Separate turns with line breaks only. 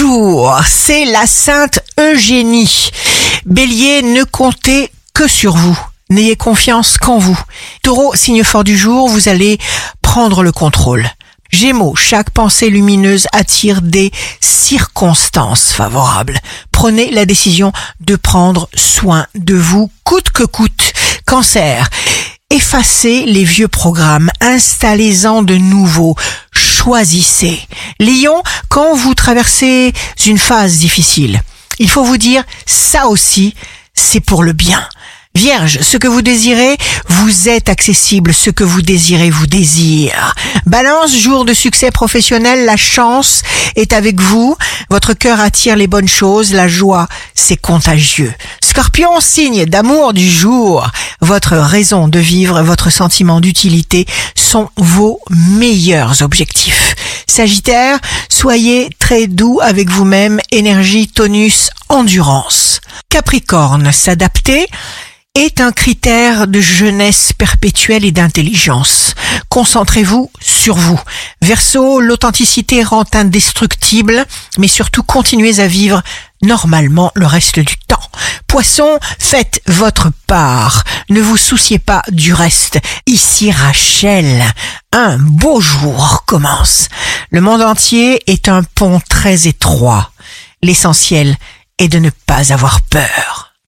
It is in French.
Bonjour, c'est la Sainte Eugénie. Bélier, ne comptez que sur vous. N'ayez confiance qu'en vous. Taureau, signe fort du jour, vous allez prendre le contrôle. Gémeaux, chaque pensée lumineuse attire des circonstances favorables. Prenez la décision de prendre soin de vous coûte que coûte. Cancer, effacez les vieux programmes, installez-en de nouveaux, choisissez. Lion, quand vous traversez une phase difficile, il faut vous dire ça aussi, c'est pour le bien. Vierge, ce que vous désirez, vous êtes accessible. Ce que vous désirez, vous désire. Balance, jour de succès professionnel, la chance est avec vous. Votre cœur attire les bonnes choses. La joie, c'est contagieux. Scorpion, signe d'amour du jour. Votre raison de vivre, votre sentiment d'utilité sont vos meilleurs objectifs. Sagittaire, soyez très doux avec vous-même. Énergie, tonus, endurance. Capricorne, s'adapter est un critère de jeunesse perpétuelle et d'intelligence. Concentrez-vous sur vous. Verseau, l'authenticité rend indestructible, mais surtout continuez à vivre normalement le reste du temps. Poisson, faites votre part. Ne vous souciez pas du reste. Ici Rachel, un beau jour commence. Le monde entier est un pont très étroit. L'essentiel est de ne pas avoir peur.